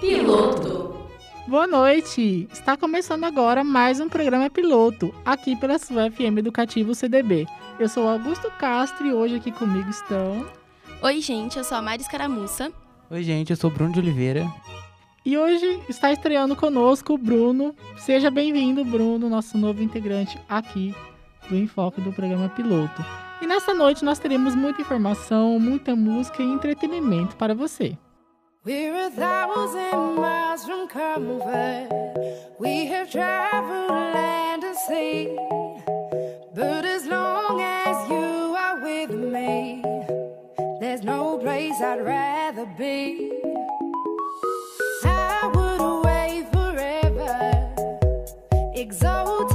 Piloto. Boa noite! Está começando agora mais um programa piloto, aqui pela sua FM Educativo CDB. Eu sou Augusto Castro e hoje aqui comigo estão. Oi, gente, eu sou a Mari Escaramuça. Oi, gente, eu sou o Bruno de Oliveira. E hoje está estreando conosco o Bruno. Seja bem-vindo, Bruno, nosso novo integrante aqui do Enfoque do programa piloto. E nessa noite nós teremos muita informação, muita música e entretenimento para você. We're a thousand miles from comfort. We have traveled land and sea. But as long as you are with me, there's no place I'd rather be. I would away forever, exalted.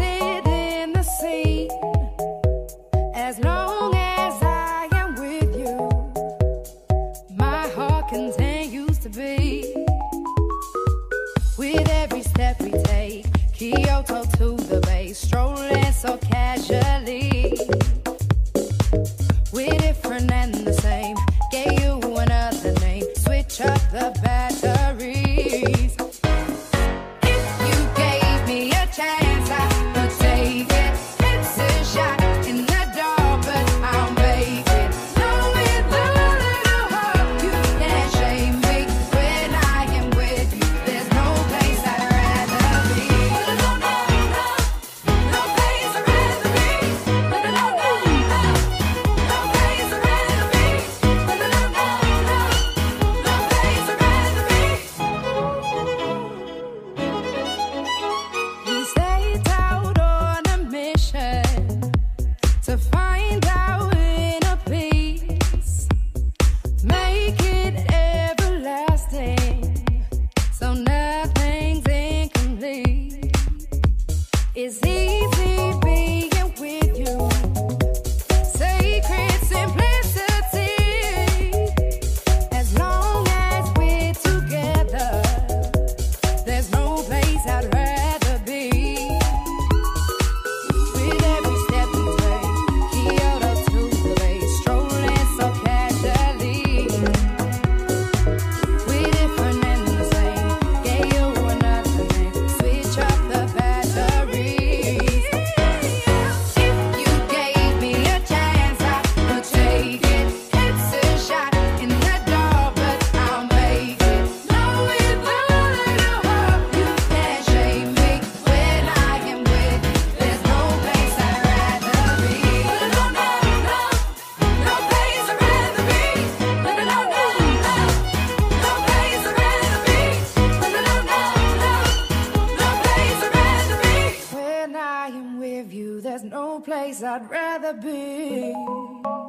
I'd rather be.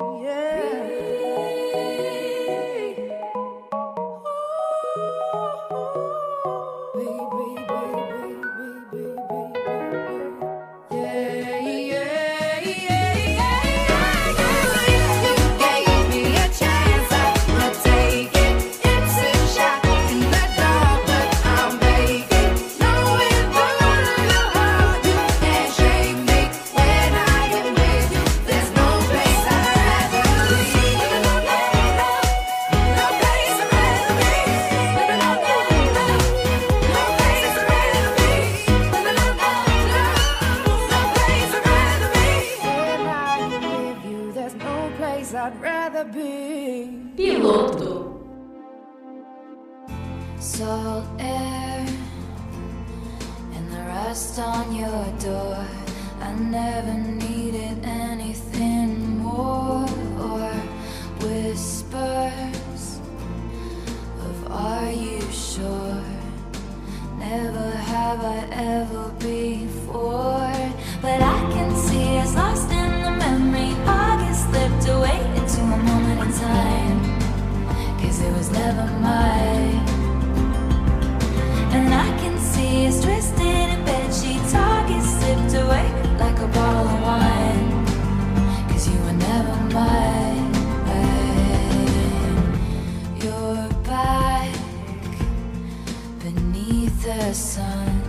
the sun.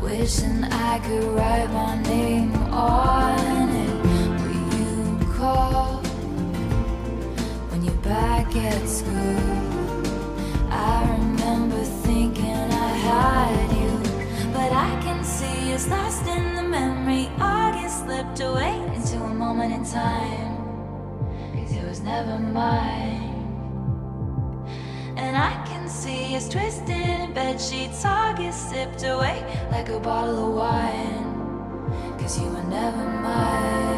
Wishing I could write my name on it. Will you call? When you're back at school? I remember thinking I had you. But I can see it's lost in the memory. August slipped away into a moment in time. Cause it was never mine. And I See us twisting, bed sheets all sipped away like a bottle of wine. Cause you were never mine.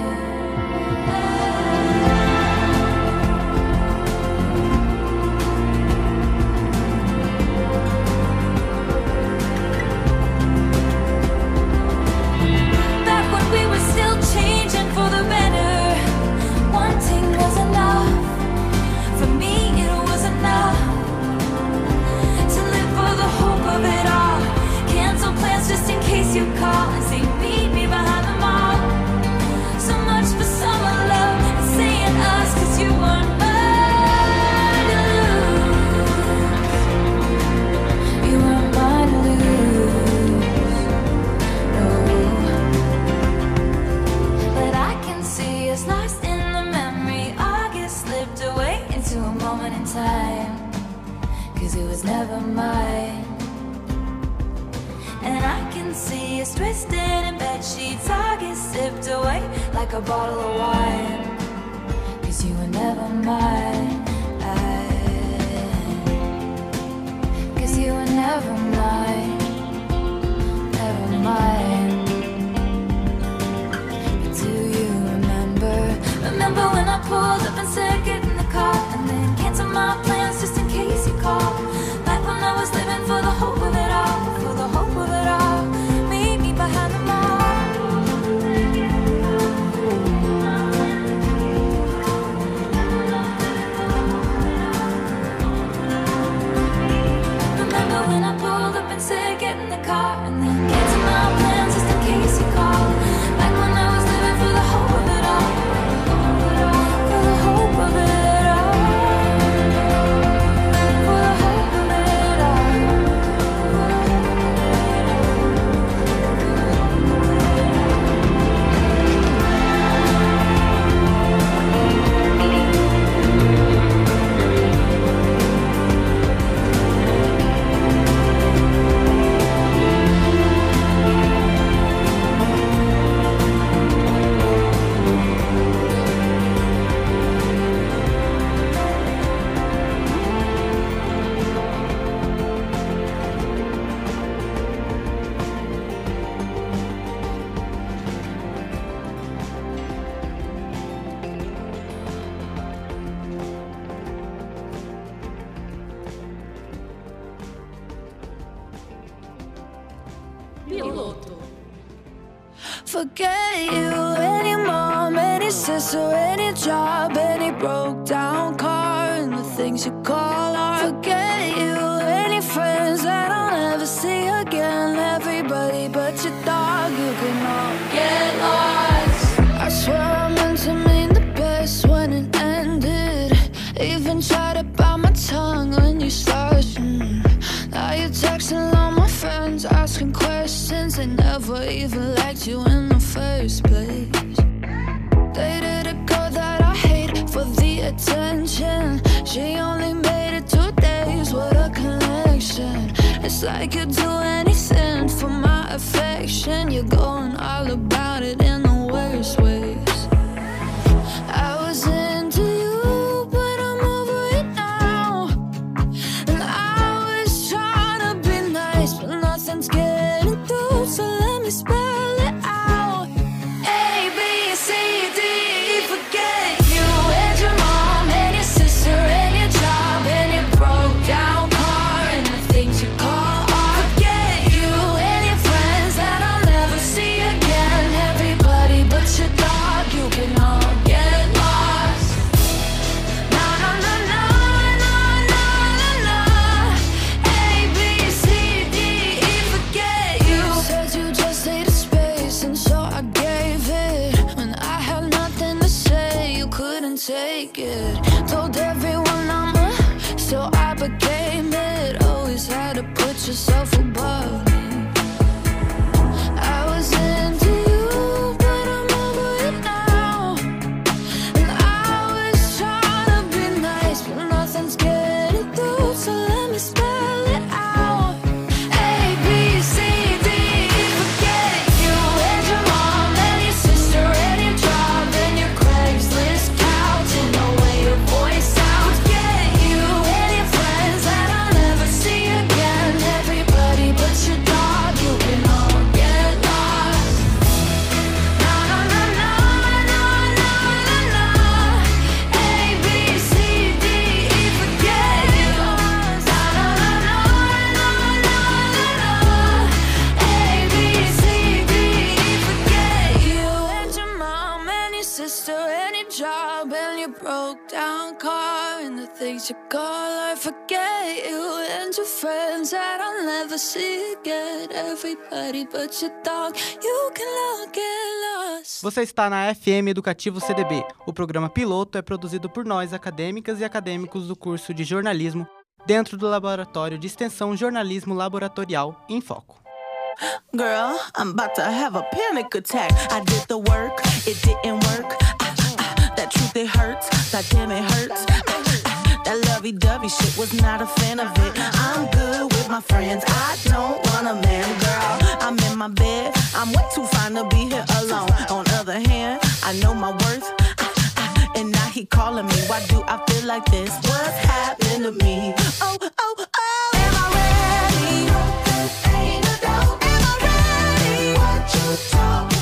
you in you call, I forget you and your friends that I'll never see again. Everybody but your dog, you can all get lost. Você está na FM Educativo CDB. O programa piloto é produzido por nós, acadêmicas e acadêmicos do curso de jornalismo, dentro do Laboratório de Extensão Jornalismo Laboratorial em Foco. Girl, I'm about to have a panic attack. I did the work, it didn't work. Ah, ah, that truth, it hurts. That damn, it hurts. Ah, ah, lovey dovey shit was not a fan of it. I'm good with my friends. I don't want a man, girl. I'm in my bed. I'm way too fine to be here alone. On other hand, I know my worth. And now he calling me. Why do I feel like this? What's happened to me? Oh, oh, oh. Am I ready? Ain't a doubt. Am I ready? What you talking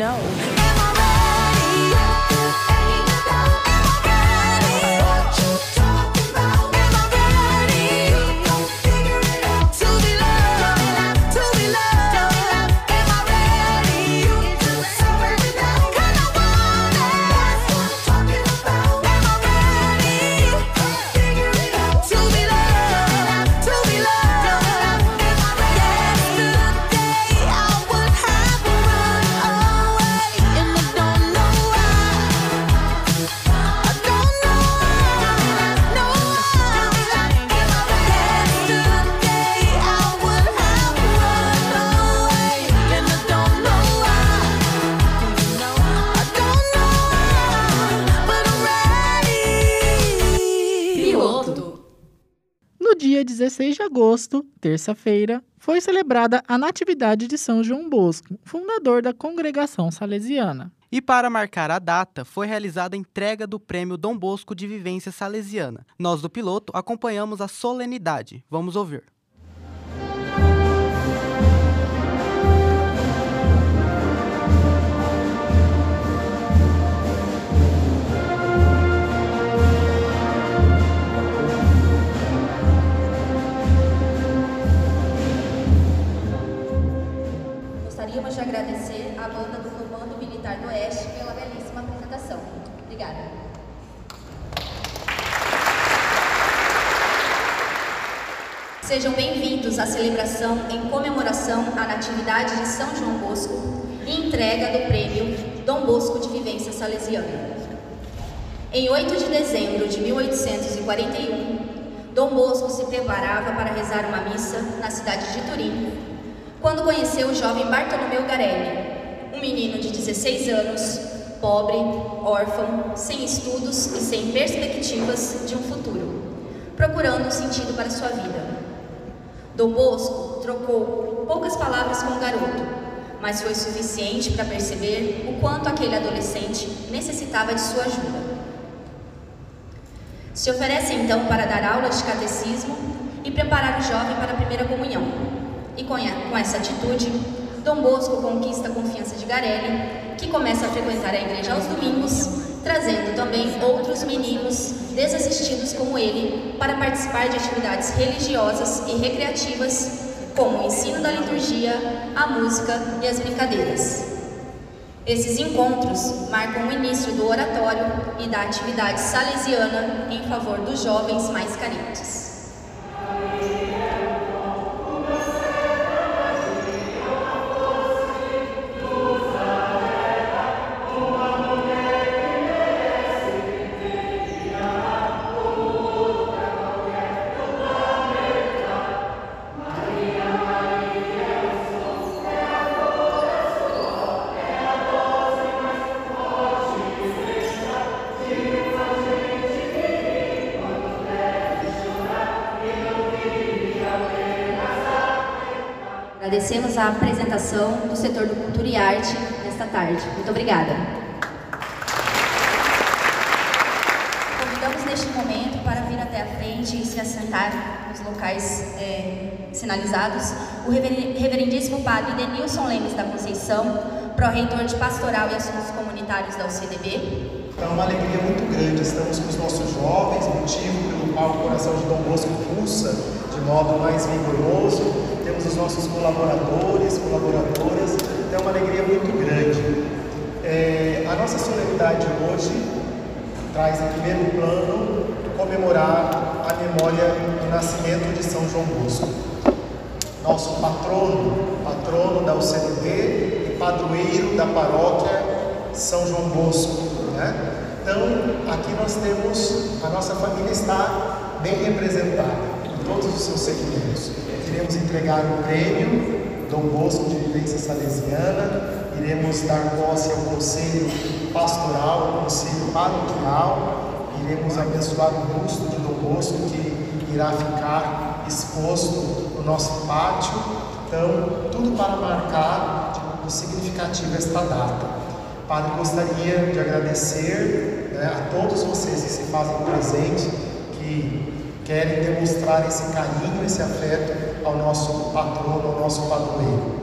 know. Agosto, terça-feira, foi celebrada a Natividade de São João Bosco, fundador da congregação salesiana. E para marcar a data, foi realizada a entrega do Prêmio Dom Bosco de Vivência Salesiana. Nós do piloto acompanhamos a solenidade. Vamos ouvir. Sejam bem-vindos à celebração em comemoração à Natividade de São João Bosco e entrega do prêmio Dom Bosco de Vivência Salesiana. Em 8 de dezembro de 1841, Dom Bosco se preparava para rezar uma missa na cidade de Turim, quando conheceu o jovem Bartolomeu Garelli, um menino de 16 anos, pobre, órfão, sem estudos e sem perspectivas de um futuro, procurando um sentido para sua vida. Dom Bosco trocou poucas palavras com o garoto, mas foi suficiente para perceber o quanto aquele adolescente necessitava de sua ajuda. Se oferece então para dar aulas de catecismo e preparar o jovem para a primeira comunhão. E com essa atitude, Dom Bosco conquista a confiança de Garelli, que começa a frequentar a igreja aos domingos trazendo também outros meninos desassistidos como ele para participar de atividades religiosas e recreativas, como o ensino da liturgia, a música e as brincadeiras. Esses encontros marcam o início do oratório e da atividade salesiana em favor dos jovens mais carentes. Agradecemos a apresentação do setor do Cultura e Arte nesta tarde. Muito obrigada. Convidamos neste momento para vir até a frente e se assentar nos locais é, sinalizados o rever- reverendíssimo padre Denilson Lemes da Conceição, pró-reitor de Pastoral e Assuntos Comunitários da UCDB, É uma alegria muito grande. Estamos com os nossos jovens, motivo pelo o coração de Dom Bosco pulsa de modo mais vigoroso. Temos os nossos colaboradores, colaboradoras. É uma alegria muito grande. É, a nossa solenidade hoje traz em primeiro plano comemorar a memória do nascimento de São João Bosco nosso patrono, patrono da UCNB e padroeiro da paróquia São João Bosco. Né? Então, aqui nós temos, a nossa família está bem representada em todos os seus segmentos. Queremos entregar o prêmio Dom Bosco de Vivência Salesiana, iremos dar posse ao Conselho Pastoral, ao Conselho Paroquial, iremos abençoar o busto de Dom Bosco que irá ficar exposto no nosso pátio. Então, tudo para marcar o significativo esta data. Padre, gostaria de agradecer né, a todos vocês que se fazem presente, que querem demonstrar esse carinho, esse afeto ao nosso patrono, ao nosso padroeiro.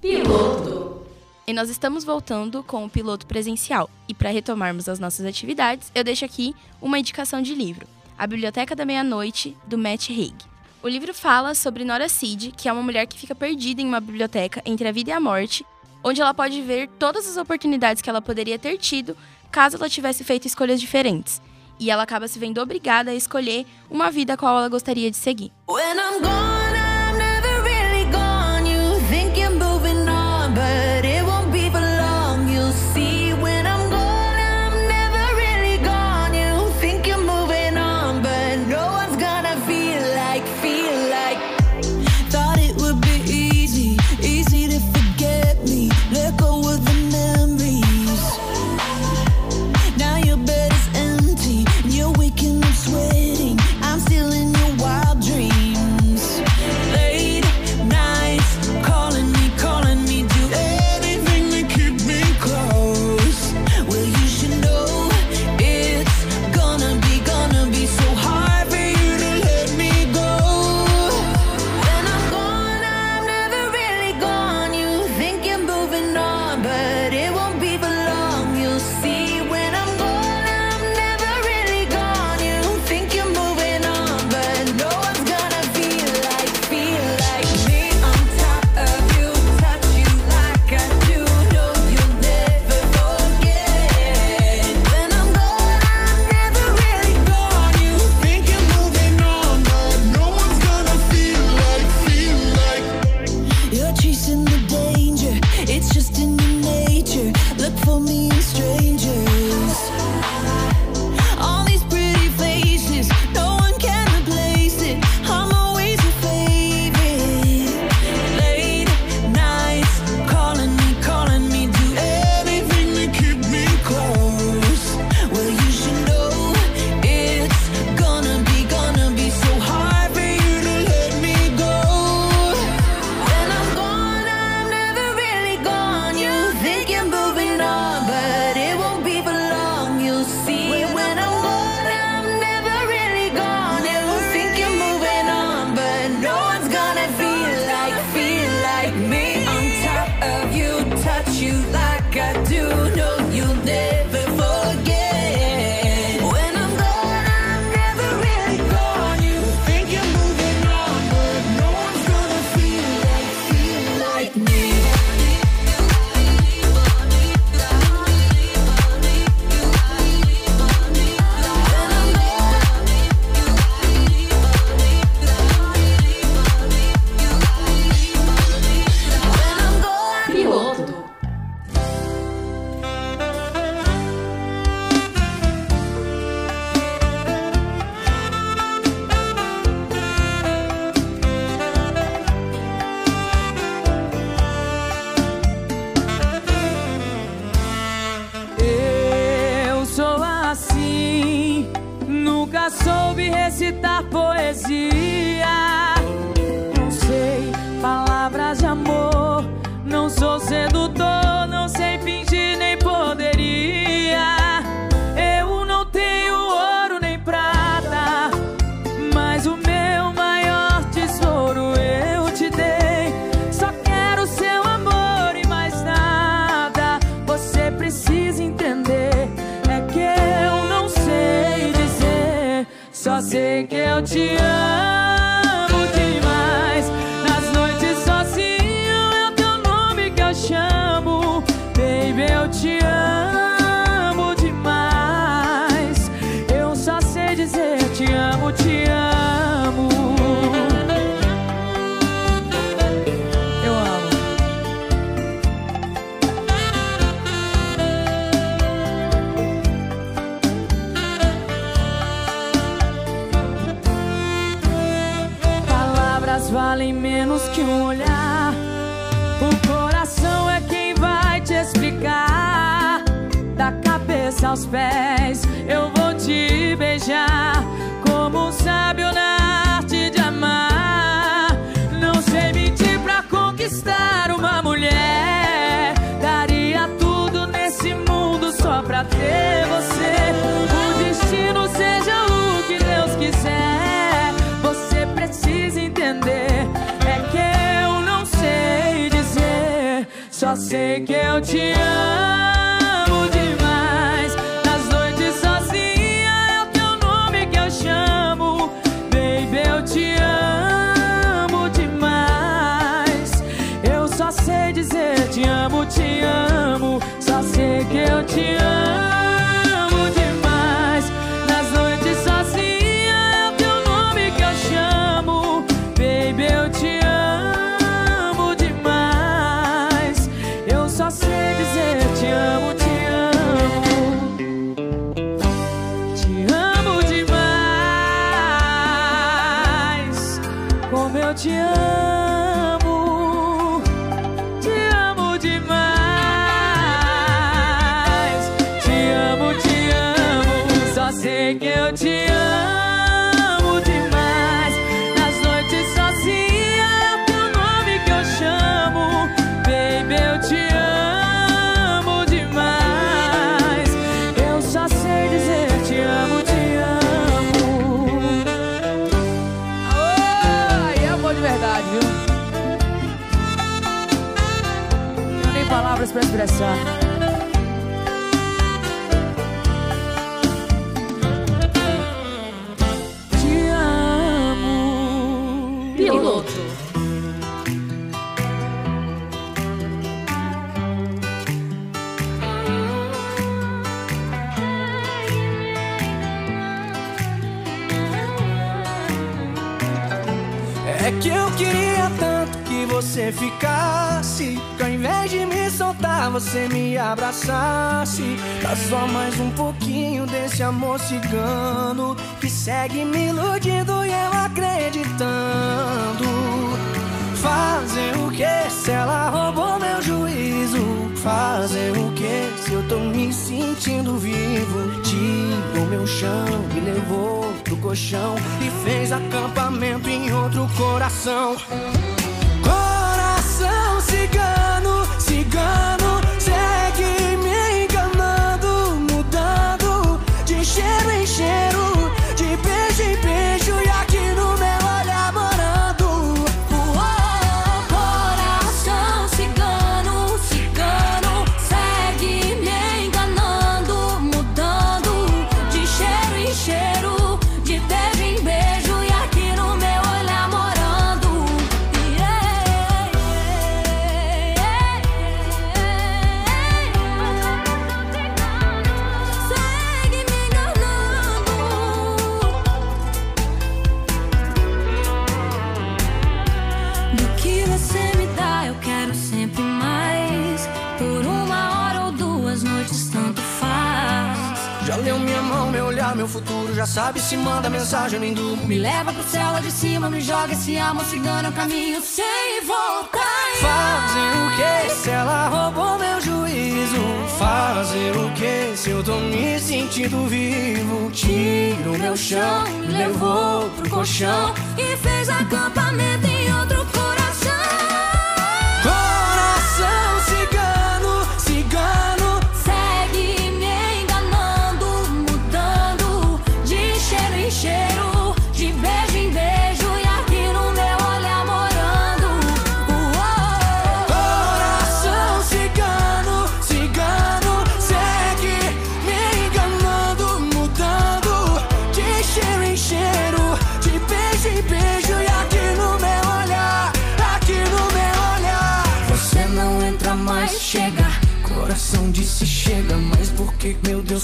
Piloto. E nós estamos voltando com o piloto presencial. E para retomarmos as nossas atividades, eu deixo aqui uma indicação de livro: A Biblioteca da Meia-Noite, do Matt Haig. O livro fala sobre Nora Cid, que é uma mulher que fica perdida em uma biblioteca entre a vida e a morte, onde ela pode ver todas as oportunidades que ela poderia ter tido caso ela tivesse feito escolhas diferentes. E ela acaba se vendo obrigada a escolher uma vida a qual ela gostaria de seguir. 了解。aos pés, eu vou te beijar como um sábio na arte de amar. Não sei mentir pra conquistar uma mulher, daria tudo nesse mundo só pra ter você. O destino seja o que Deus quiser, você precisa entender. É que eu não sei dizer, só sei que eu te amo. 且爱 Te amo. Piloto. você ficasse Que ao invés de me soltar, você me abraçasse Dá só mais um pouquinho desse amor cigano Que segue me iludindo e eu acreditando Fazer o que se ela roubou meu juízo? Fazer o que se eu tô me sentindo vivo? Tirou meu chão, me levou pro colchão E fez acampamento em outro coração gonna mensagem. Me leva pro céu lá de cima, me joga esse amor cigano, caminho sem voltar. Fazer o que se ela roubou meu juízo? Fazer o que se eu tô me sentindo vivo? Tira o meu chão, me levou pro colchão. E fez acampamento em outro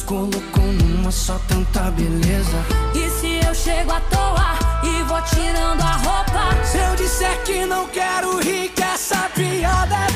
colocou numa só tanta beleza? E se eu chego à toa e vou tirando a roupa? Se eu disser que não quero rir, que essa piada é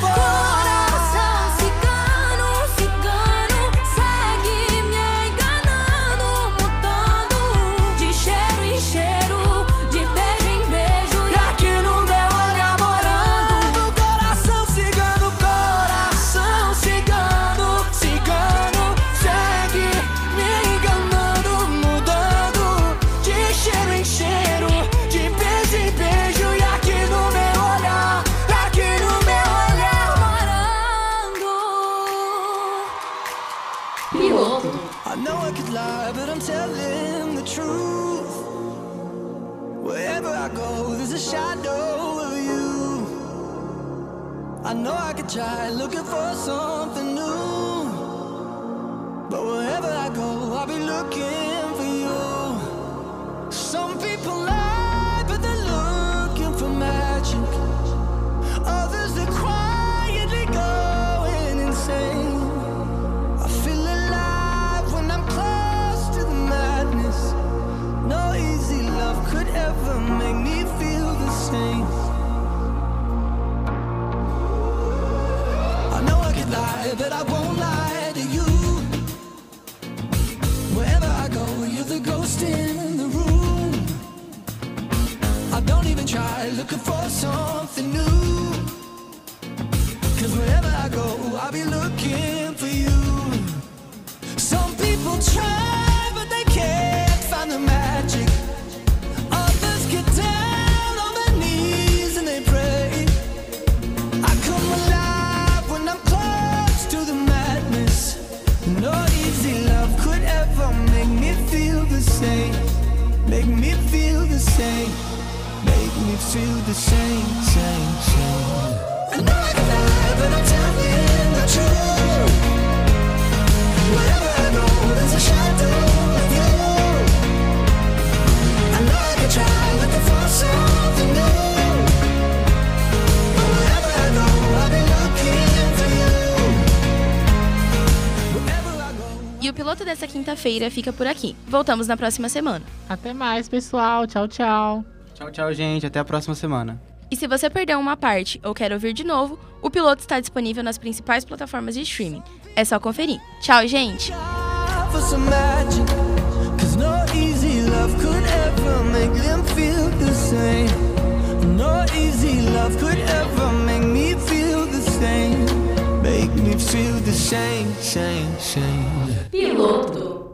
Make me feel the same, same, same. I know I can lie, but I'm telling the truth. Wherever I go, there's a shadow of you. I know I can try looking for something new. But wherever I go, I'll be looking for you. Wherever I go. E o piloto dessa quinta-feira fica por aqui. Voltamos na próxima semana. Até mais, pessoal. Tchau, tchau. Tchau, tchau, gente. Até a próxima semana. E se você perdeu uma parte ou quer ouvir de novo, o piloto está disponível nas principais plataformas de streaming. É só conferir. Tchau, gente! Piloto.